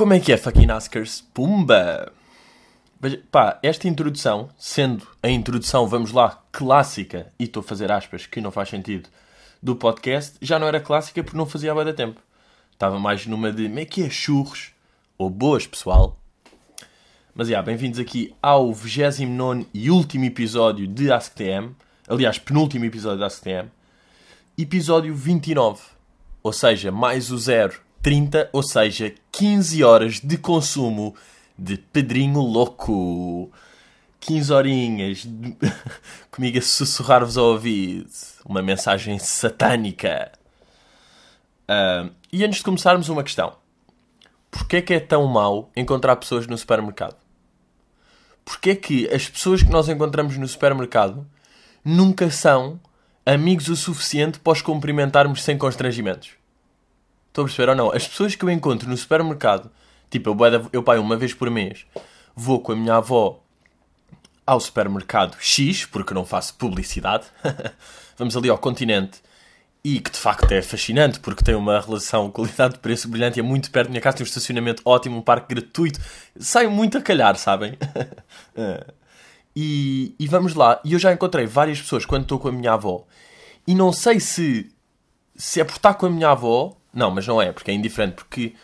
Como é que é, fucking Askers? Pumba! Pá, esta introdução, sendo a introdução, vamos lá, clássica, e estou a fazer aspas que não faz sentido, do podcast, já não era clássica porque não fazia há da tempo. Estava mais numa de, como é que é, churros, ou boas, pessoal. Mas, já, bem-vindos aqui ao 29 e último episódio de AskTM. Aliás, penúltimo episódio de AskTM. Episódio 29. Ou seja, mais o 0, 30, ou seja, 15 horas de consumo de Pedrinho Louco. 15 horinhas de... comigo a sussurrar-vos ao ouvido. Uma mensagem satânica. Ah, e antes de começarmos, uma questão. Porquê é que é tão mau encontrar pessoas no supermercado? Porquê é que as pessoas que nós encontramos no supermercado nunca são amigos o suficiente para os cumprimentarmos sem constrangimentos? Estou a perceber ou não? As pessoas que eu encontro no supermercado, tipo, eu, eu pai, uma vez por mês, vou com a minha avó ao supermercado X, porque não faço publicidade. Vamos ali ao continente. E que de facto é fascinante, porque tem uma relação qualidade-preço brilhante é muito perto da minha casa, tem um estacionamento ótimo, um parque gratuito. Sai muito a calhar, sabem? e, e vamos lá. E eu já encontrei várias pessoas quando estou com a minha avó. E não sei se, se é por estar com a minha avó. Não, mas não é, porque é indiferente. Porque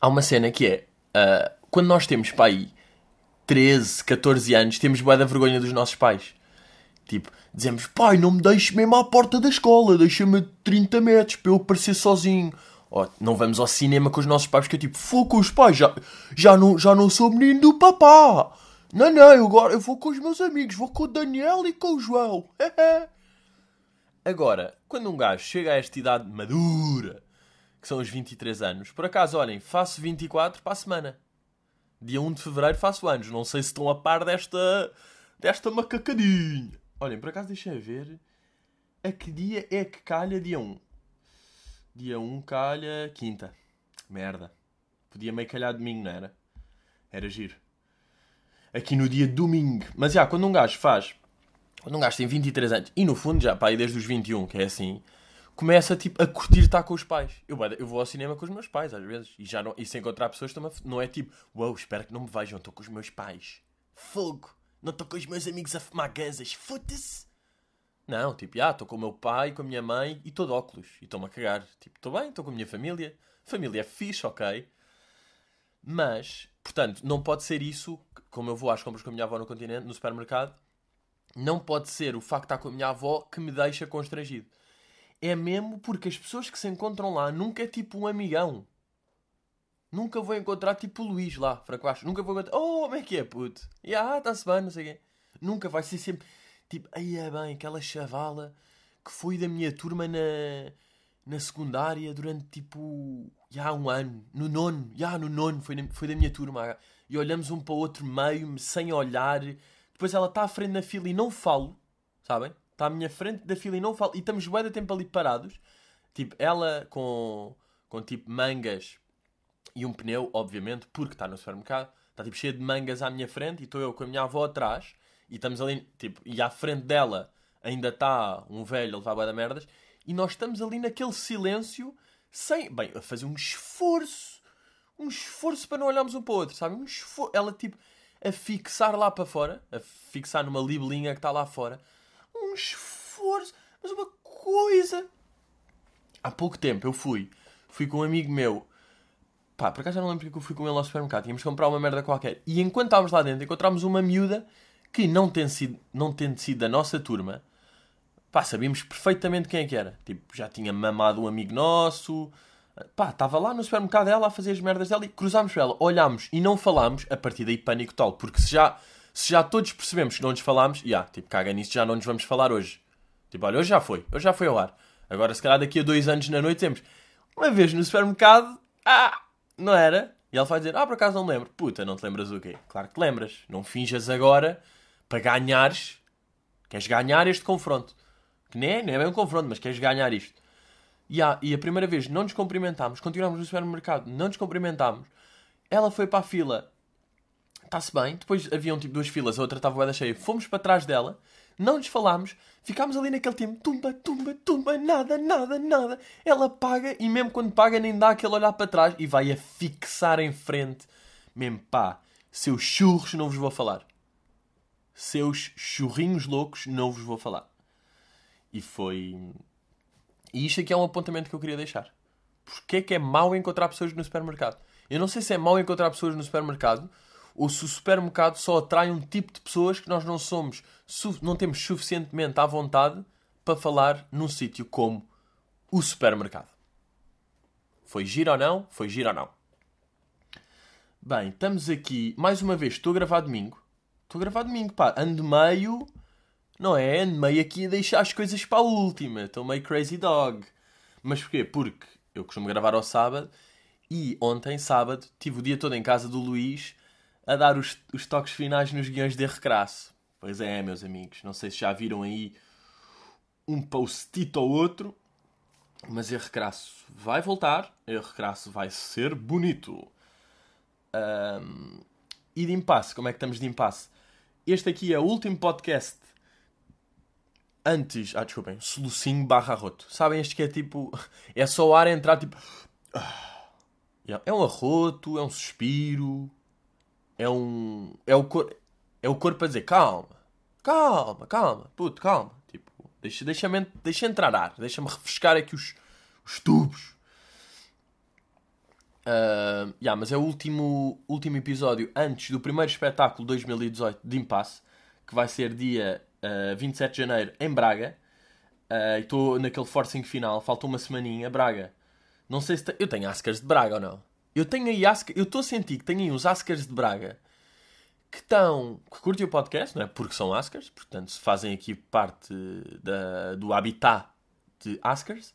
há uma cena que é... ah, quando nós temos, pá, aí 13, 14 anos, temos bué da vergonha dos nossos pais. Tipo, dizemos, pai, não me deixes mesmo à porta da escola, deixa-me a 30 metros para eu aparecer sozinho. Não vamos ao cinema com os nossos pais, porque é tipo, fogo com os pais, já, já, não, já não sou menino do papá. Não, não, eu agora eu vou com os meus amigos, vou com o Daniel e com o João. Agora, quando um gajo chega a esta idade madura, que são os 23 anos, por acaso, olhem, faço 24 para a semana. Dia 1 de fevereiro faço anos. Não sei se estão a par desta, desta macacadinha. Olhem, por acaso deixem ver a que dia é que calha dia 1. Dia 1 calha quinta. Merda. Podia meio calhar domingo, não era? Era giro. Aqui no dia domingo. Mas já, quando um gajo faz. Quando um gajo tem 23 anos, e no fundo já, pá, desde os 21, que é assim, começa tipo a curtir estar com os pais. Eu, eu vou ao cinema com os meus pais, às vezes, e já não, e se encontrar pessoas, não é tipo, uau, espero que não me vejam, estou com os meus pais. Fogo! Não estou com os meus amigos a fumar ganzas, foda-se! Não, tipo, já, estou com o meu pai, com a minha mãe e estou de óculos. E estou-me a cagar. Tipo, estou bem, estou com a minha família. Família é fixe, ok. Mas, portanto, não pode ser isso, como eu vou às compras com a minha avó no continente, no supermercado, não pode ser o facto de estar com a minha avó que me deixa constrangido. É mesmo porque as pessoas que se encontram lá nunca é tipo um amigão. Nunca vou encontrar tipo o Luís lá, Franco Baixo. Nunca vou encontrar. Oh, como é que é, puto? E ah, está-se bem, não sei quê. Nunca vai ser sempre tipo, aí é bem, aquela chavala que foi da minha turma na, na secundária durante tipo, já um ano. No nono, já no nono, foi, na- foi da minha turma. E olhamos um para o outro meio, sem olhar. Depois ela está à frente na fila e não falo, sabem? Está à minha frente da fila e não falo. E estamos bué de tempo ali parados. Tipo, ela com, com tipo mangas e um pneu, obviamente, porque está no supermercado. Está tipo cheio de mangas à minha frente e estou eu com a minha avó atrás. E estamos ali, tipo, e à frente dela ainda está um velho a levar bué da merdas. E nós estamos ali naquele silêncio, sem, bem, a fazer um esforço. Um esforço para não olharmos um para o outro, sabe? Um esforço. Ela, tipo, a fixar lá para fora, a fixar numa libelinha que está lá fora. Um esforço, mas uma coisa. Há pouco tempo eu fui, fui com um amigo meu Pá, por acaso já não lembro porque eu fui com ele ao supermercado. Tínhamos que comprar uma merda qualquer. E enquanto estávamos lá dentro, encontramos uma miúda que, não tendo sido, não tendo sido da nossa turma, pá, sabíamos perfeitamente quem é que era. Tipo, já tinha mamado um amigo nosso. Pá, estava lá no supermercado dela a fazer as merdas dela e cruzámos para ela, olhámos e não falámos. A partir daí, pânico tal. Porque se já, se já todos percebemos que não nos falámos, já, tipo, caga nisso, já não nos vamos falar hoje. Tipo, olha, hoje já foi, hoje já foi ao ar. Agora, se calhar daqui a dois anos na noite, temos uma vez no supermercado, ah, não era? E ela vai dizer, ah, por acaso não lembro. Puta, não te lembras o quê? Claro que te lembras. Não finjas agora para ganhares. Queres ganhar este confronto. Que nem é, nem é bem um confronto, mas queres ganhar isto. E, ah, e a primeira vez não nos cumprimentámos, continuámos no supermercado, não nos cumprimentámos. Ela foi para a fila, está-se bem. Depois haviam tipo duas filas, a outra estava bué da cheia. Fomos para trás dela, não nos falámos, ficámos ali naquele tempo, tumba, tumba, tumba, nada, nada, nada. Ela paga e mesmo quando paga nem dá aquele olhar para trás e vai a fixar em frente. Mesmo pá, seus churros não vos vou falar. Seus churrinhos loucos não vos vou falar. E foi. E isto aqui é um apontamento que eu queria deixar. Porquê é que é mau encontrar pessoas no supermercado? Eu não sei se é mau encontrar pessoas no supermercado ou se o supermercado só atrai um tipo de pessoas que nós não somos, não temos suficientemente à vontade para falar num sítio como o supermercado. Foi giro ou não? Foi giro ou não? Bem, estamos aqui, mais uma vez, estou a gravar domingo. Estou a gravar domingo, pá, ando meio, não é? Ando meio aqui a deixar as coisas para a última. Estou meio crazy dog. Mas porquê? Porque eu costumo gravar ao sábado e ontem, sábado, tive o dia todo em casa do Luís a dar os, os toques finais nos guiões de recrasso. Pois é, meus amigos, não sei se já viram aí um post-it ou outro, mas Erro Crasso vai voltar, Erro Crasso vai ser bonito. Um, e de impasse, como é que estamos de impasse? Este aqui é o último podcast antes. Ah, desculpem, solucinho barra roto. Sabem este que é tipo. É só o ar entrar tipo. É um arroto, é um suspiro, é um. É o, cor... é o corpo a dizer calma, calma, calma, puto, calma. Tipo, deixa, deixa, deixa entrar ar, deixa-me refrescar aqui os, os tubos. Uh, yeah, mas é o último, último episódio antes do primeiro espetáculo 2018 de Impasse, que vai ser dia uh, ah, 27 de janeiro em Braga. Uh, Estou naquele forcing final, falta uma semaninha. Braga. Não sei se. Te... Eu tenho Ascars de Braga ou não? Eu tenho aí Ascars, eu estou a sentir que tenho aí uns Ascars de Braga que estão, que curtem o podcast, não é? Porque são Ascars, portanto se fazem aqui parte da, do habitat de Ascars.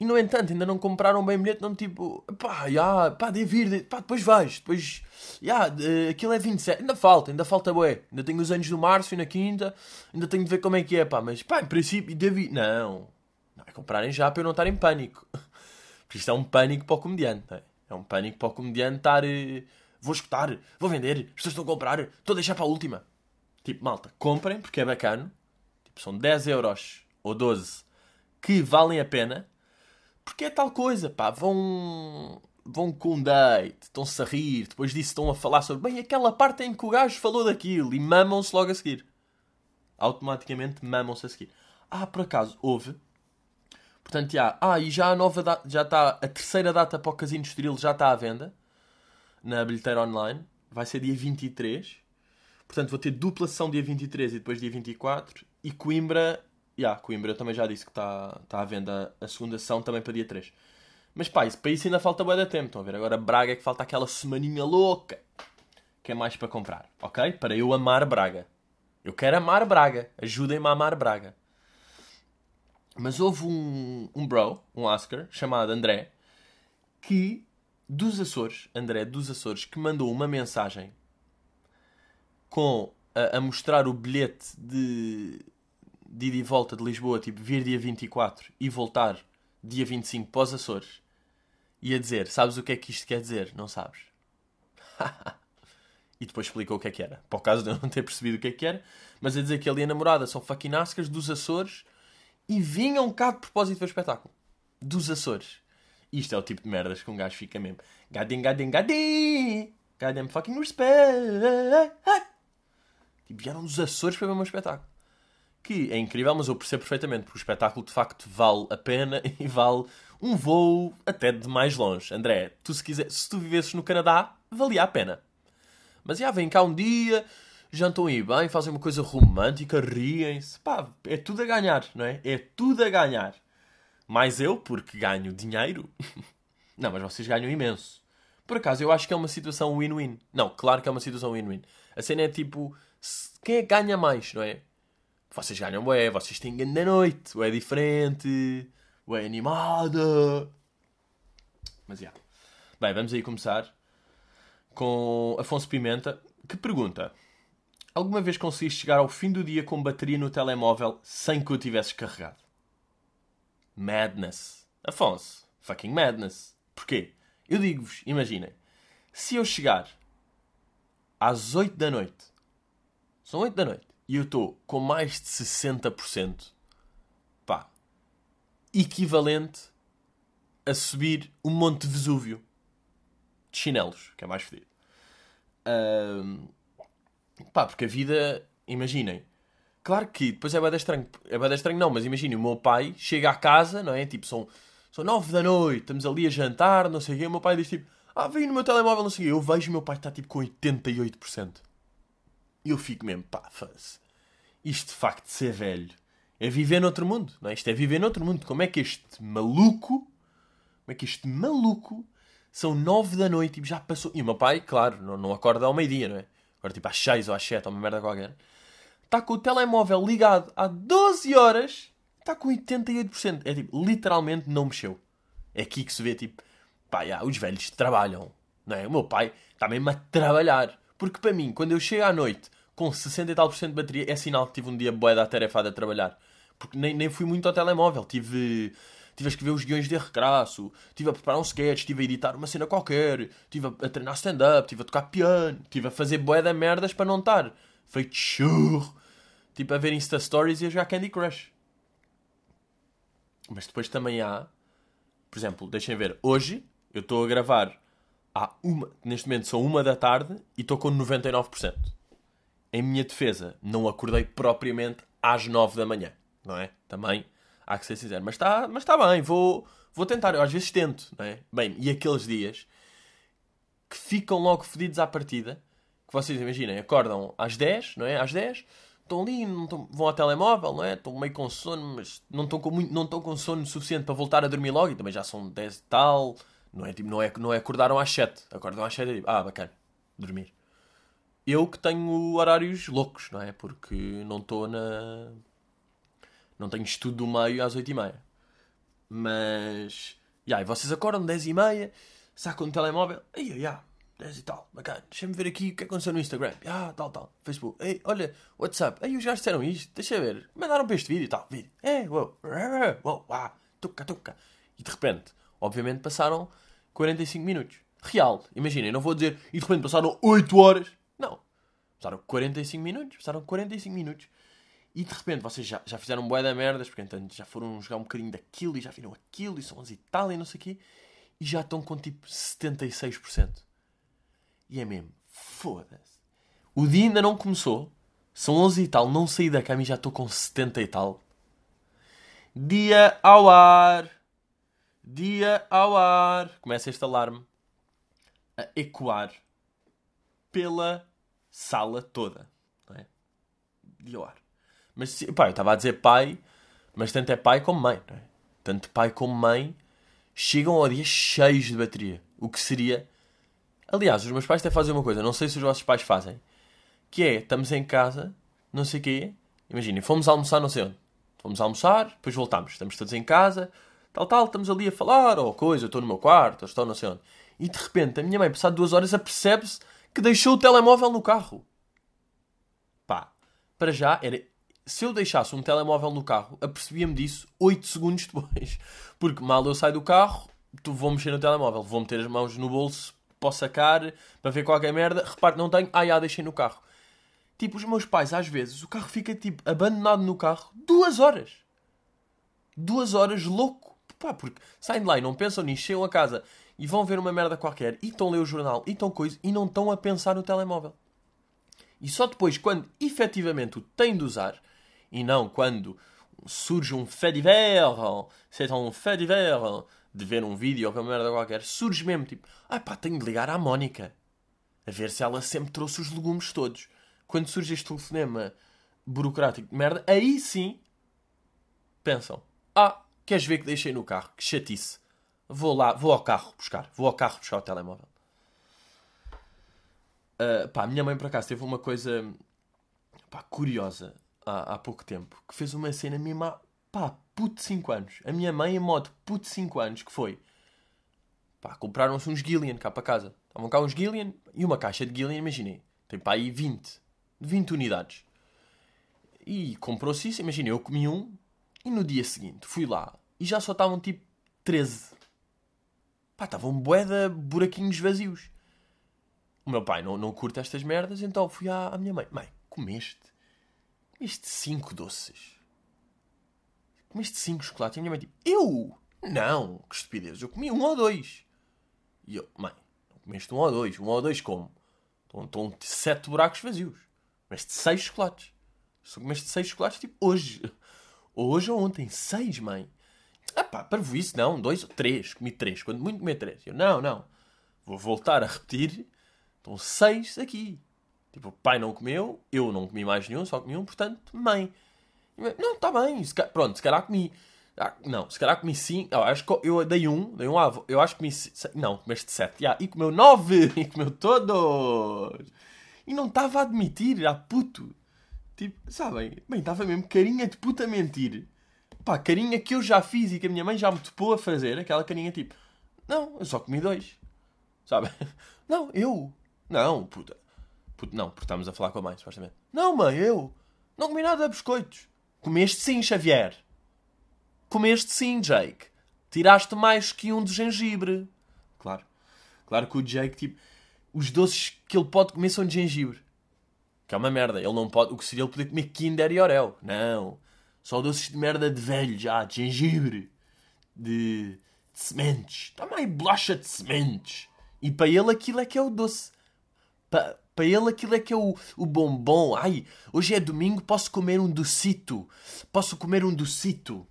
E no entanto, ainda não compraram bem bilhete, não tipo, pá, já, pá, deve vir, pá, depois vais, depois, já, aquilo é 27, ainda falta, ainda falta bué, ainda tenho os anos do março e na quinta, ainda tenho de ver como é que é, pá, mas pá, em princípio, deve ir, não, não é comprarem já para eu não estar em pânico, porque isto é um pânico para o comediante, é? É um pânico para o comediante estar. Uh, vou escutar, vou vender, as pessoas estão a comprar, estou a deixar para a última. Tipo, malta, comprem porque é bacana. Tipo, são 10 euros ou 12 que valem a pena. Porque é tal coisa, pá. Vão, vão com um date, estão-se a rir, depois disso estão a falar sobre bem aquela parte em que o gajo falou daquilo e mamam-se logo a seguir. Automaticamente mamam-se a seguir. Ah, por acaso, houve Portanto, já, ah, e já a nova data, já está, a terceira data para o Casino Estoril já está à venda na bilheteira online. Vai ser dia 23. Portanto, vou ter dupla sessão dia 23 e depois dia 24. E Coimbra, já, Coimbra também já disse que está, está à venda a segunda sessão também para dia 3. Mas pá, isso, para isso ainda falta bué de tempo, estão a ver? Agora Braga é que falta aquela semaninha louca que é mais para comprar, ok? Para eu amar Braga. Eu quero amar Braga. Ajudem-me a amar Braga. Mas houve um, um bro, um Oscar, chamado André, que, dos Açores, André dos Açores, que mandou uma mensagem com a, a mostrar o bilhete de, de ida e volta de Lisboa, tipo, vir dia 24 e voltar dia 25 para os Açores, e a dizer, sabes o que é que isto quer dizer? Não sabes? e depois explicou o que é que era. Por causa de eu não ter percebido o que é que era, mas a dizer que ele e a namorada são fucking Oscars dos Açores e vinham cá de propósito para o espetáculo. Dos Açores. Isto é o tipo de merdas que um gajo fica mesmo. Gadim, gadim, gadim! Goddamn fucking respect! Tipo, vieram dos Açores para ver o meu espetáculo. Que é incrível, mas eu percebo perfeitamente, porque o espetáculo de facto vale a pena e vale um voo até de mais longe. André, tu se, quiser, se tu vivesses no Canadá, valia a pena. Mas já, vem cá um dia, jantam aí bem, fazem uma coisa romântica, riem-se. Pá, é tudo a ganhar, não é? É tudo a ganhar. Mais eu, porque ganho dinheiro. não, mas vocês ganham imenso. Por acaso, eu acho que é uma situação win-win. Não, claro que é uma situação win-win. A cena é tipo, quem é que ganha mais, não é? Vocês ganham, ué, vocês têm ganho da noite, ué, é diferente, ué, é animada. Mas já. Yeah. Bem, vamos aí começar com Afonso Pimenta, que pergunta: Alguma vez conseguiste chegar ao fim do dia com bateria no telemóvel sem que o tivesses carregado? Madness. Afonso, fucking madness. Porquê? Eu digo-vos, imaginem, se eu chegar às 8 da noite, são 8 da noite, e eu estou com mais de 60%, pá, equivalente a subir o Monte Vesúvio de chinelos, que é mais fedido. Um, pá, porque a vida, imaginem, claro que depois é bem estranho, é bem estranho não, mas imaginem, o meu pai chega à casa, não é? Tipo, são, são nove da noite, estamos ali a jantar, não sei o quê, o meu pai diz tipo, ah, vem no meu telemóvel, não sei o quê. Eu vejo o meu pai está tipo com 88%. Eu fico mesmo, pá, faz. Isto de facto de ser velho é viver noutro mundo, não é? Isto é viver noutro mundo. Como é que este maluco, como é que este maluco, são nove da noite e tipo, já passou. E o meu pai, claro, não, não acorda ao meio-dia, não é? Agora tipo às seis ou às sete ou uma merda qualquer. Está com o telemóvel ligado há 12 horas, está com 88%. É tipo, literalmente não mexeu. É aqui que se vê, tipo, pá, já, os velhos trabalham, não é? O meu pai está mesmo a trabalhar. Porque para mim, quando eu chego à noite com 60 e tal por cento de bateria, é sinal que tive um dia boeda atarefado a trabalhar. Porque nem, nem fui muito ao telemóvel. Tive, tive a escrever os guiões de recrasso, tive a preparar um sketch, tive a editar uma cena qualquer, tive a, a treinar stand-up, tive a tocar piano, tive a fazer boeda merdas para não estar feito churro. Tipo a ver Insta Stories e a jogar Candy Crush. Mas depois também há, por exemplo, deixem ver, hoje eu estou a gravar há uma, neste momento são uma da tarde e estou com 99%. Em minha defesa, não acordei propriamente às 9 da manhã, não é? Também há que ser sincero. Mas está mas tá bem, vou, vou tentar. Eu às vezes tento, não é? Bem, e aqueles dias que ficam logo fedidos à partida, que vocês imaginem, acordam às 10, não é? Às 10, estão ali, não vão ao telemóvel, não é? Estão meio com sono, mas não estão com, muito, não estão com sono suficiente para voltar a dormir logo e também já são 10 e tal não é, tipo, não é, não é acordaram às 7. Acordam às 7 e tipo, ah, bacana, dormir. Eu que tenho horários loucos, não é? Porque não estou na. Não tenho estudo do meio às 8 e meia. Mas. E aí, vocês acordam 10 e meia, sacam o telemóvel, aí, aí, 10 e tal, bacana. Deixa-me ver aqui o que aconteceu no Instagram. Ah, tal, tal. Facebook. Ei, olha, WhatsApp. Aí, os gajos disseram isto. Deixa ver. Mandaram para este vídeo e tal. Vídeo. É, uou. Uou, uau. Tuca, tuca. E de repente, obviamente, passaram 45 minutos. Real. Imaginem, não vou dizer e de repente passaram 8 horas. Não. Passaram 45 minutos. Passaram 45 minutos. E de repente vocês já, já fizeram um bué da merdas, porque então já foram jogar um bocadinho daquilo e já viram aquilo e são 11 e tal e não sei o quê. E já estão com tipo 76%. E é mesmo, foda-se. O dia ainda não começou. São 11 e tal, não saí da cama e já estou com 70 e tal. Dia ao ar. Dia ao ar. Começa este alarme a ecoar pela sala toda. É? Dia ao ar. Mas, pá, eu estava a dizer pai, mas tanto é pai como mãe. É? Tanto pai como mãe chegam ao dia cheios de bateria. O que seria. Aliás, os meus pais até fazem uma coisa, não sei se os vossos pais fazem, que é, estamos em casa, não sei o quê, imaginem, fomos almoçar não sei onde. Fomos almoçar, depois voltamos, estamos todos em casa, tal, tal, estamos ali a falar, ou coisa, estou no meu quarto, ou estou não sei onde. E de repente a minha mãe, passado duas horas, apercebe-se que deixou o telemóvel no carro. Pá, para já, era... se eu deixasse um telemóvel no carro, apercebia-me disso 8 segundos depois. Porque mal eu saio do carro, tu vou mexer no telemóvel, vou meter as mãos no bolso, posso sacar, para ver qualquer merda, repare, não tenho, ah, já, deixei no carro. Tipo, os meus pais, às vezes, o carro fica, tipo, abandonado no carro duas horas. Duas horas louco. Pá, porque saem de lá e não pensam nisso, chegam a casa e vão ver uma merda qualquer e estão a ler o jornal e estão coisa e não estão a pensar no telemóvel. E só depois, quando efetivamente o têm de usar, e não quando surge um fait divers, c'est um fait divers, de ver um vídeo ou uma merda qualquer, surge mesmo tipo, ah pá, tenho de ligar à Mónica, a ver se ela sempre trouxe os legumes todos. Quando surge este telefonema burocrático de merda, aí sim pensam, ah, Queres ver que deixei no carro? Que chatice. Vou lá, vou ao carro buscar. Vou ao carro buscar o telemóvel. Uh, pá, a minha mãe por acaso teve uma coisa pá, curiosa há, há pouco tempo. Que fez uma cena mesmo pá, puto 5 anos. A minha mãe, em modo puto 5 anos, que foi... Pá, compraram-se uns Gillian cá para casa. Estavam cá uns Gillian e uma caixa de Gillian, imaginei. Tem pá aí 20. 20 unidades. E comprou-se isso, imaginei, eu comi um e no dia seguinte fui lá e já só estavam tipo 13. Pá, estavam bué de buraquinhos vazios. O meu pai não, não curte estas merdas, então fui à, à minha mãe. Mãe, comeste? comeste 5 doces. Comeste 5 chocolates. E a minha mãe tipo, eu? Não, que estupidez. Eu comi um ou dois. E eu, mãe, não comeste um ou dois. Um ou dois como? Estão, estão sete buracos vazios. Comeste seis chocolates. Só comeste seis chocolates tipo hoje. Hoje ou ontem. Seis, mãe. Ah pá, para isso não. Dois ou três. Comi três. Quando muito comer três. Eu, não, não. Vou voltar a repetir. Estão seis aqui. Tipo, pai não comeu, eu não comi mais nenhum, só comi um, portanto, mãe. Não, está bem. Se pronto, se calhar comi. Ah, não, se calhar comi cinco. Acho que eu dei um, dei um avô. Eu acho que comi. Não, comeste sete. Yeah, e comeu nove. E comeu todos. E não estava a admitir, a puto. Tipo, sabem? Bem, estava mesmo carinha de puta mentir. Pá, carinha que eu já fiz e que a minha mãe já me topou a fazer. Aquela carinha tipo, não, eu só comi dois. Sabe? Não, eu. Não, puta. puta não, porque estamos a falar com a mãe, supostamente. Não, mãe, eu. Não comi nada de biscoitos. Comeste sim, Xavier. Comeste sim, Jake. Tiraste mais que um de gengibre. Claro. Claro que o Jake, tipo, os doces que ele pode comer são de gengibre. Que é uma merda. Ele não pode. O que seria ele poder comer Kinder e Orel? Não. Só doces de merda de velho já, de gengibre. De, de sementes. Toma aí bolacha de sementes. E para ele aquilo é que é o doce. Para, para ele aquilo é que é o, o bombom. Ai, hoje é domingo, posso comer um docito. Posso comer um docito.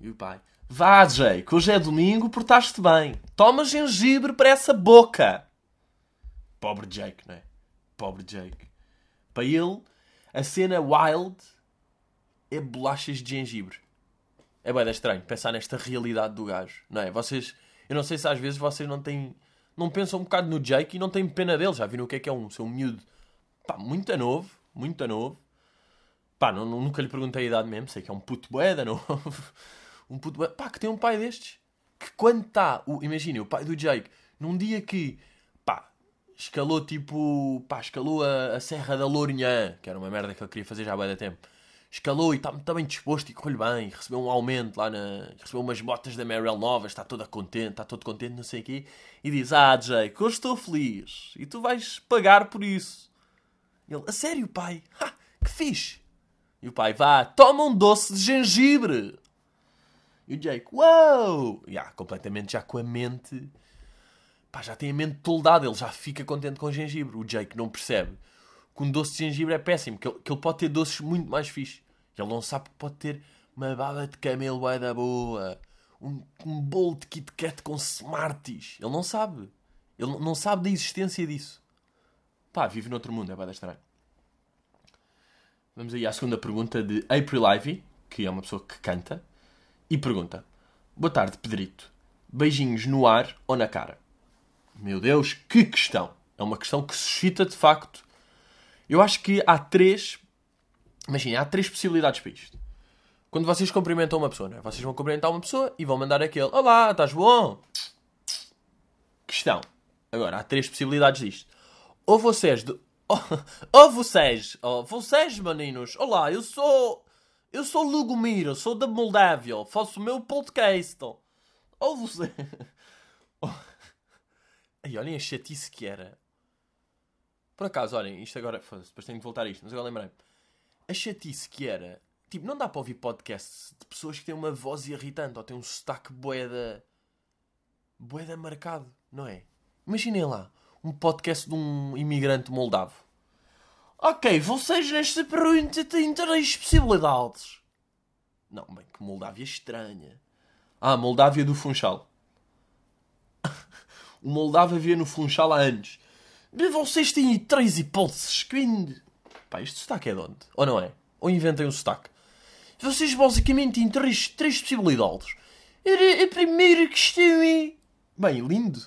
E o pai, vá Jake, hoje é domingo, portaste bem. Toma gengibre para essa boca. Pobre Jake, não é? Pobre Jake. Para ele, a cena wild é bolachas de gengibre. É bem estranho pensar nesta realidade do gajo, não é? Vocês, eu não sei se às vezes vocês não têm, não pensam um bocado no Jake e não têm pena dele. Já viram o que é que é um seu miúdo? Pá, muito novo, muito novo. Pá, não, nunca lhe perguntei a idade mesmo, sei que é um puto boeda novo. um puto boeda, pá, que tem um pai destes. Que quando está, imaginem, o pai do Jake, num dia que, pá, escalou tipo, pá, escalou a, a Serra da Lourinhã, que era uma merda que ele queria fazer já há bem tempo escalou e está muito bem disposto e correu bem, recebeu um aumento lá na. recebeu umas botas da Merrill novas, está toda contente, está todo contente, não sei o quê, e diz: Ah, Jake, hoje estou feliz e tu vais pagar por isso. E ele: A sério, pai? Ha, que fixe! E o pai: Vá, toma um doce de gengibre! E o Jake: Uou! Yeah, completamente já com a mente. Pá, já tem a mente toldada, ele já fica contente com o gengibre. O Jake não percebe que um doce de gengibre é péssimo, que ele, que ele pode ter doces muito mais fixe. Ele não sabe que pode ter uma baba de camelo vai da boa, um, um bolo de Kit Kat com Smarties. Ele não sabe. Ele não sabe da existência disso. Pá, vive noutro mundo, é bada estranho. Vamos aí à segunda pergunta de April Ivy, que é uma pessoa que canta, e pergunta: Boa tarde, Pedrito. Beijinhos no ar ou na cara? Meu Deus, que questão! É uma questão que suscita de facto eu acho que há três. Imagina, há três possibilidades para isto. Quando vocês cumprimentam uma pessoa, não é? Vocês vão cumprimentar uma pessoa e vão mandar aquele Olá, estás bom? Questão. Agora, há três possibilidades disto. Ou vocês. De... Ou vocês. Ou vocês, meninos. Olá, eu sou. Eu sou Lugomir, sou da Moldávia. Faço o meu podcast. Ou você. Ai, olhem a chatice que era. Por acaso, olhem, isto agora. Depois tenho de voltar a isto, mas agora lembrei. A chatice que era. Tipo, não dá para ouvir podcasts de pessoas que têm uma voz irritante ou têm um sotaque boeda. boeda marcado, não é? Imaginem lá, um podcast de um imigrante moldavo. Ok, vocês nesta pergunta têm três possibilidades. Não, bem, que Moldávia estranha. Ah, Moldávia do Funchal. o Moldávia havia no Funchal há anos. Vocês têm três hipóteses. Que... Pá, este sotaque é de onde? Ou não é? Ou inventem um sotaque? Vocês basicamente têm três, três possibilidades. Era a primeira questão é... Bem, lindo.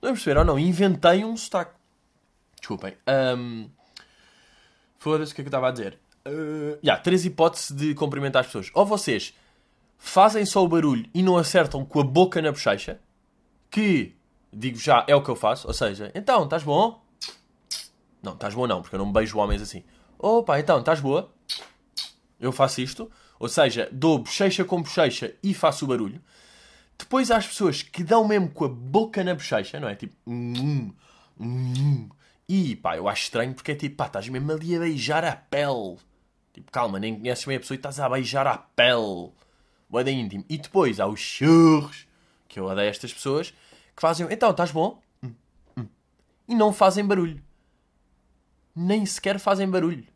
Não é perceber ou não? Inventei um sotaque. Desculpem. Um... Foda-se o que é que eu estava a dizer. Uh... Yeah, três hipóteses de cumprimentar as pessoas. Ou vocês fazem só o barulho e não acertam com a boca na bochecha. Que digo já, é o que eu faço. Ou seja, então, estás bom? Não, estás bom não, porque eu não beijo homens assim. Opa, então, estás boa? Eu faço isto. Ou seja, dou bochecha com bochecha e faço o barulho. Depois há as pessoas que dão mesmo com a boca na bochecha, não é? Tipo, mm, mm, E pá, eu acho estranho porque é tipo, pá, estás mesmo ali a beijar a pele. Tipo, calma, nem conheces bem a pessoa e estás a beijar a pele. Boa íntimo. E depois há os churros, que eu odeio estas pessoas, que fazem, então, estás bom? Hum, hum. E não fazem barulho. Nem sequer fazem barulho.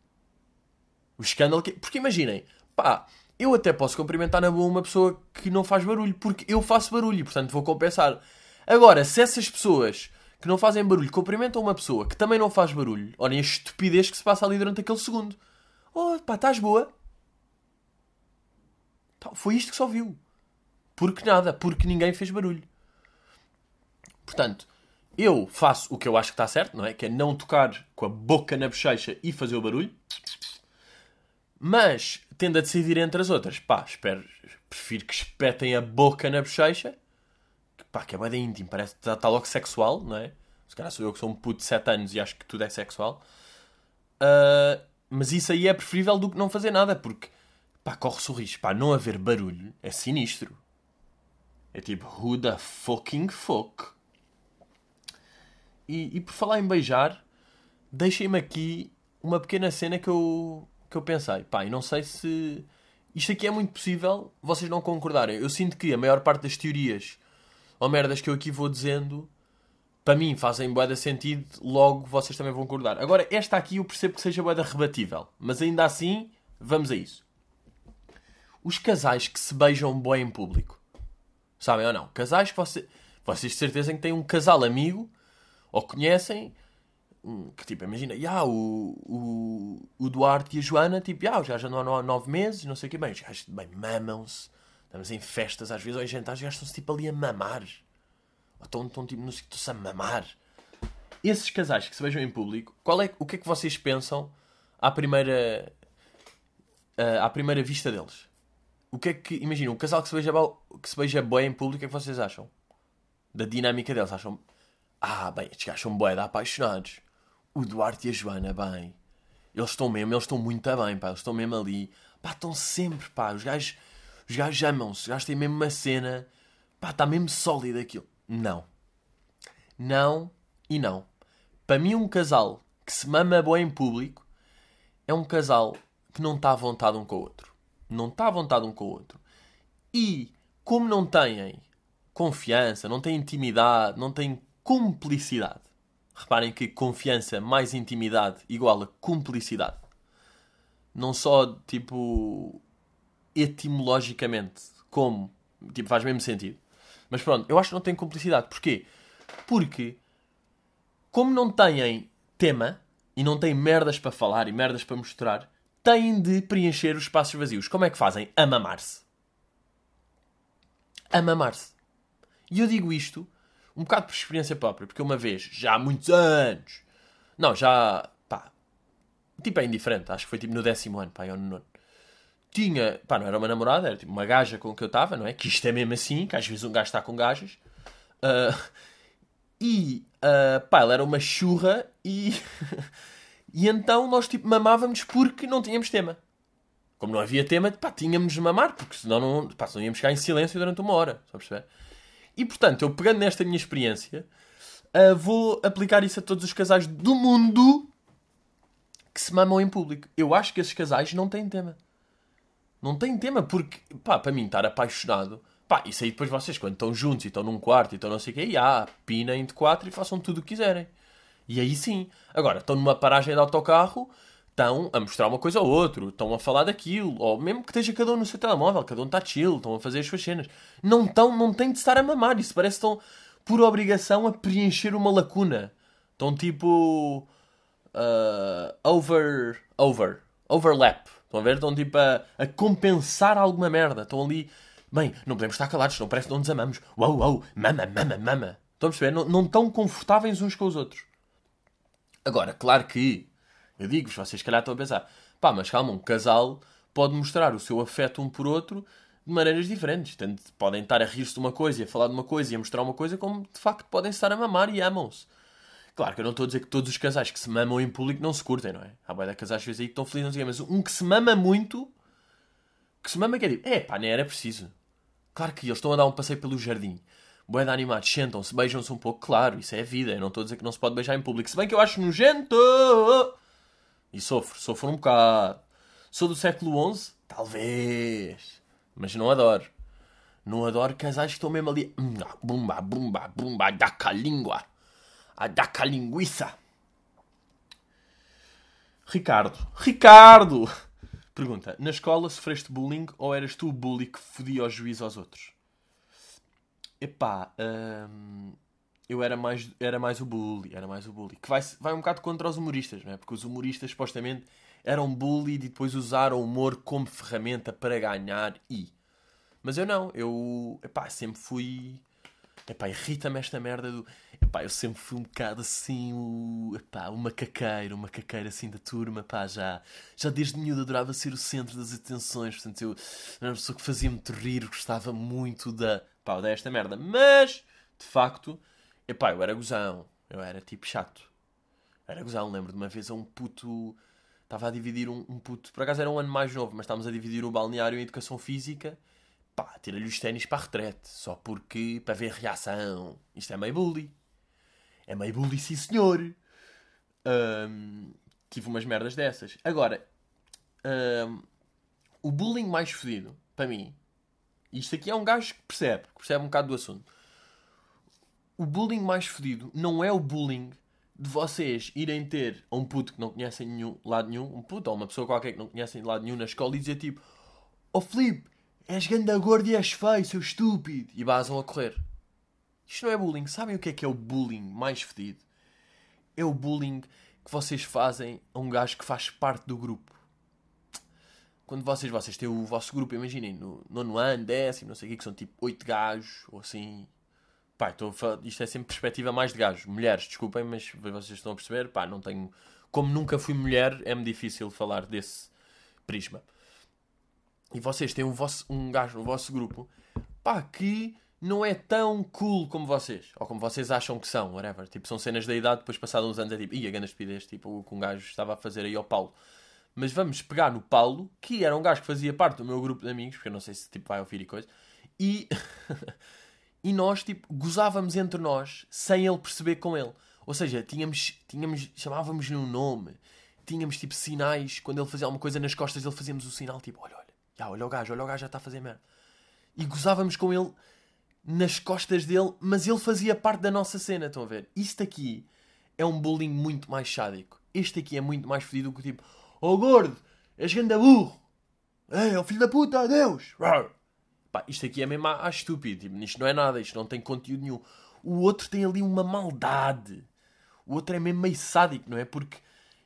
O escândalo que... Porque imaginem, pá, eu até posso cumprimentar na boa uma pessoa que não faz barulho, porque eu faço barulho, portanto vou compensar. Agora, se essas pessoas que não fazem barulho cumprimentam uma pessoa que também não faz barulho, olhem a estupidez que se passa ali durante aquele segundo. Oh, pá, estás boa? Foi isto que só viu. Porque nada, porque ninguém fez barulho. Portanto, eu faço o que eu acho que está certo, não é? Que é não tocar com a boca na bochecha e fazer o barulho. Mas tendo a decidir entre as outras. Pá, espero, prefiro que espetem a boca na bochecha. Pá, que é bem íntimo, parece que está logo sexual, não é? Se calhar sou eu que sou um puto de 7 anos e acho que tudo é sexual. Uh, mas isso aí é preferível do que não fazer nada, porque, pá, corre-se o risco. Pá, não haver barulho é sinistro. É tipo, who the fucking fuck? E, e por falar em beijar, deixem-me aqui uma pequena cena que eu, que eu pensei, pá, e não sei se isto aqui é muito possível vocês não concordarem. Eu sinto que a maior parte das teorias ou merdas que eu aqui vou dizendo, para mim fazem boeda sentido, logo vocês também vão concordar. Agora, esta aqui eu percebo que seja boeda rebatível, mas ainda assim, vamos a isso. Os casais que se beijam bem em público, sabem ou não? Casais que você, vocês de certeza que têm um casal amigo ou conhecem que tipo, imagina, yeah, o, o, o Duarte e a Joana, tipo, yeah, já já não há nove meses, não sei o que, bem, os gajos, bem, mamam-se, estamos em festas, às vezes, ou em jantares, os gajos estão-se tipo ali a mamar, ou estão, estão tipo, não sei, estão-se a mamar. Esses casais que se vejam em público, qual é, o que é que vocês pensam à primeira, à primeira vista deles? O que é que, imagina, um casal que se beija, que se beija bem em público, o que é que vocês acham? Da dinâmica deles, acham, ah, bem, estes gajos são bué apaixonados o Duarte e a Joana, bem. Eles estão mesmo, eles estão muito bem, pá. Eles estão mesmo ali. Pá, estão sempre, pá. Os gajos, os gajos amam-se. Os gajos têm mesmo uma cena. Pá, está mesmo sólido aquilo. Não. Não e não. Para mim, um casal que se mama bem em público é um casal que não está à vontade um com o outro. Não está à vontade um com o outro. E, como não têm confiança, não têm intimidade, não têm cumplicidade, Reparem que confiança mais intimidade igual a cumplicidade. Não só, tipo, etimologicamente, como, tipo, faz mesmo sentido. Mas pronto, eu acho que não tem cumplicidade. Porquê? Porque, como não têm tema e não têm merdas para falar e merdas para mostrar, têm de preencher os espaços vazios. Como é que fazem? A mamar-se. A mamar-se. E eu digo isto um bocado por experiência própria, porque uma vez, já há muitos anos, não, já, pá, tipo é indiferente, acho que foi tipo no décimo ano, pá, ou no nono. Tinha, pá, não era uma namorada, era tipo uma gaja com que eu estava, não é? Que isto é mesmo assim, que às vezes um gajo está com gajas. Uh, e, uh, pá, ela era uma churra e. e então nós, tipo, mamávamos porque não tínhamos tema. Como não havia tema, pá, tínhamos de mamar, porque senão não, pá, senão íamos ficar em silêncio durante uma hora, só perceber? E portanto, eu pegando nesta minha experiência, uh, vou aplicar isso a todos os casais do mundo que se mamam em público. Eu acho que esses casais não têm tema. Não têm tema, porque, pá, para mim, estar apaixonado, pá, isso aí depois vocês, quando estão juntos e estão num quarto e estão não sei o quê, e ah, pinem de quatro e façam tudo o que quiserem. E aí sim. Agora, estão numa paragem de autocarro estão a mostrar uma coisa ou outra, estão a falar daquilo, ou mesmo que esteja cada um no seu telemóvel, cada um está chill, estão a fazer as suas cenas. Não estão, não têm de estar a mamar, isso parece que estão por obrigação a preencher uma lacuna. Estão tipo. Uh, over. Over. Overlap. Estão a ver? Estão tipo a, a compensar alguma merda. Estão ali. Bem, não podemos estar calados, não parece que não nos amamos. Uau, uau, mama, mama, mama. Estão a perceber? Não, não estão confortáveis uns com os outros. Agora, claro que eu digo-vos, vocês calhar estão a pensar, pá, mas calma, um casal pode mostrar o seu afeto um por outro de maneiras diferentes. Tanto podem estar a rir-se de uma coisa e a falar de uma coisa e a mostrar uma coisa, como de facto podem estar a mamar e amam-se. Claro que eu não estou a dizer que todos os casais que se mamam em público não se curtem, não é? Há boia de casais às vezes aí que estão felizes, mas um que se mama muito, que se mama quer dizer, é pá, nem era preciso. Claro que eles estão a dar um passeio pelo jardim. Boeda animados, sentam-se, beijam-se um pouco, claro, isso é a vida. Eu não estou a dizer que não se pode beijar em público. Se bem que eu acho nojento. E sofro, sofro um bocado. Sou do século XI? Talvez. Mas não adoro. Não adoro casais que estão mesmo ali. Hum, ah, bumba, bumba, bumba, daca língua. A daca linguiça. Ricardo. Ricardo! Pergunta: Na escola sofreste bullying ou eras tu o bully que fodia o juízo aos outros? Epá, hum, eu era mais, era mais o bully, era mais o bully. Que vai, vai um bocado contra os humoristas, não é? Porque os humoristas supostamente eram bully e depois usaram o humor como ferramenta para ganhar e... Mas eu não, eu, epá, sempre fui... Epá, irrita-me esta merda do... Epá, eu sempre fui um bocado assim, o, epá, o macaqueiro, o macaqueiro assim da turma, pá, já, já desde miúdo adorava ser o centro das atenções, portanto eu era uma pessoa que fazia muito rir, gostava muito da, pá, desta merda, mas, de facto, epá, eu era gozão, eu era tipo chato, era gozão, lembro de uma vez a um puto, estava a dividir um, um puto, por acaso era um ano mais novo, mas estávamos a dividir o balneário em educação física, pá, tira-lhe os ténis para a retrete, só porque, para ver reação, isto é meio bully. É meio bully, sim senhor. Um, tive umas merdas dessas. Agora, um, o bullying mais fedido, para mim, isto aqui é um gajo que percebe, que percebe um bocado do assunto. O bullying mais fedido não é o bullying de vocês irem ter um puto que não conhecem nenhum, lado nenhum, um puto ou uma pessoa qualquer que não conhecem de lado nenhum na escola e dizer tipo: Oh Filipe, és ganda gordo e és feio, seu estúpido. E basam a correr. Isto não é bullying. Sabem o que é que é o bullying mais fedido? É o bullying que vocês fazem a um gajo que faz parte do grupo. Quando vocês, vocês têm o vosso grupo, imaginem, no nono ano, décimo, não sei o que, que são tipo oito gajos, ou assim. Pá, estou falar, isto é sempre perspectiva mais de gajos. Mulheres, desculpem, mas vocês estão a perceber, pá, não tenho... Como nunca fui mulher, é-me difícil falar desse prisma. E vocês têm um, vosso, um gajo no vosso grupo, pá, que não é tão cool como vocês. Ou como vocês acham que são, whatever. Tipo, são cenas da idade, depois passado uns anos é tipo, ia grande estupidez, tipo, o que um gajo estava a fazer aí ao Paulo. Mas vamos pegar no Paulo, que era um gajo que fazia parte do meu grupo de amigos, porque eu não sei se tipo vai ouvir e coisa, e, e nós, tipo, gozávamos entre nós, sem ele perceber com ele. Ou seja, tínhamos, tínhamos chamávamos-lhe um nome, tínhamos, tipo, sinais, quando ele fazia alguma coisa nas costas, ele fazíamos o sinal, tipo, olha, olha, já, olha o gajo, olha o gajo já está a fazer merda. E gozávamos com ele nas costas dele, mas ele fazia parte da nossa cena, estão a ver? Isto aqui é um bullying muito mais sádico. Este aqui é muito mais fedido do que tipo, oh gordo, és ganda burro, é, o filho da puta, adeus. Pá, isto aqui é mesmo a, estúpido, tipo, isto não é nada, isto não tem conteúdo nenhum. O outro tem ali uma maldade. O outro é mesmo meio sádico, não é? Porque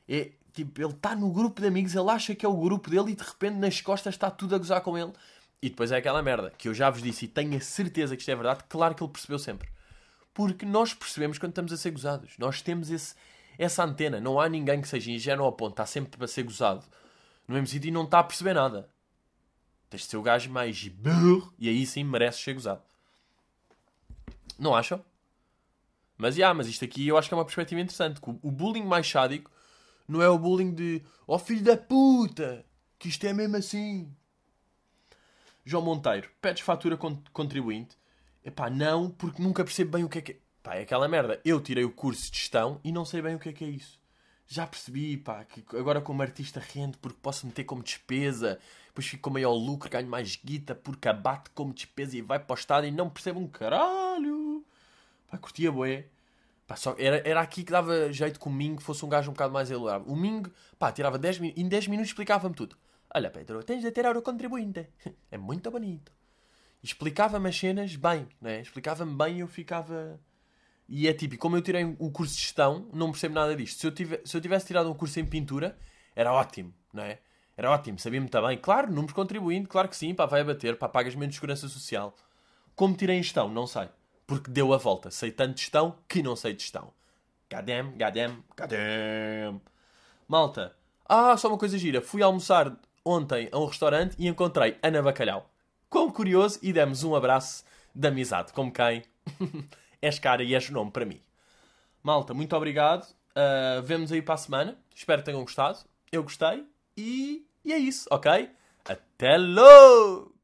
é, tipo, ele está no grupo de amigos, ele acha que é o grupo dele e de repente nas costas está tudo a gozar com ele. E depois é aquela merda que eu já vos disse e tenho a certeza que isto é verdade. Claro que ele percebeu sempre. Porque nós percebemos quando estamos a ser gozados. Nós temos esse, essa antena. Não há ninguém que seja ingênuo ao ponto, está sempre a ser gozado no mesmo sítio e não está a perceber nada. Tens de ser o gajo mais burro e aí sim merece ser gozado. Não acham? Mas, já, mas isto aqui eu acho que é uma perspectiva interessante. O bullying mais sádico não é o bullying de oh filho da puta, que isto é mesmo assim. João Monteiro, pedes fatura contribuinte? Epá, não, porque nunca percebo bem o que é que é. Pá, é aquela merda. Eu tirei o curso de gestão e não sei bem o que é que é isso. Já percebi, pá, que agora como artista rende porque posso meter como despesa, depois fico com maior lucro, ganho mais guita porque abate como despesa e vai para o estado e não percebo um caralho. Pá, curtia bué. Pá, só, era, era aqui que dava jeito que o Ming fosse um gajo um bocado mais elaborado. O Ming, pá, tirava 10 minutos, em 10 minutos explicava-me tudo. Olha, Pedro, tens de tirar o contribuinte. É muito bonito. Explicava-me as cenas bem, né? Explicava-me bem e eu ficava. E é típico, como eu tirei o curso de gestão, não percebo nada disto. Se eu, tive, se eu tivesse tirado um curso em pintura, era ótimo, não é? Era ótimo, sabia muito bem. Claro, números contribuinte, claro que sim, pá, vai abater, pá, pagas menos segurança social. Como tirei em gestão, não sei. Porque deu a volta. Sei tanto de gestão que não sei de gestão. Gadem, gadem, gadem. Malta. Ah, só uma coisa gira. Fui almoçar ontem a um restaurante e encontrei Ana Bacalhau. Como curioso, e demos um abraço de amizade. Como quem? és cara e és nome para mim. Malta, muito obrigado. Uh, vemos aí para a semana. Espero que tenham gostado. Eu gostei. E, e é isso, ok? Até logo!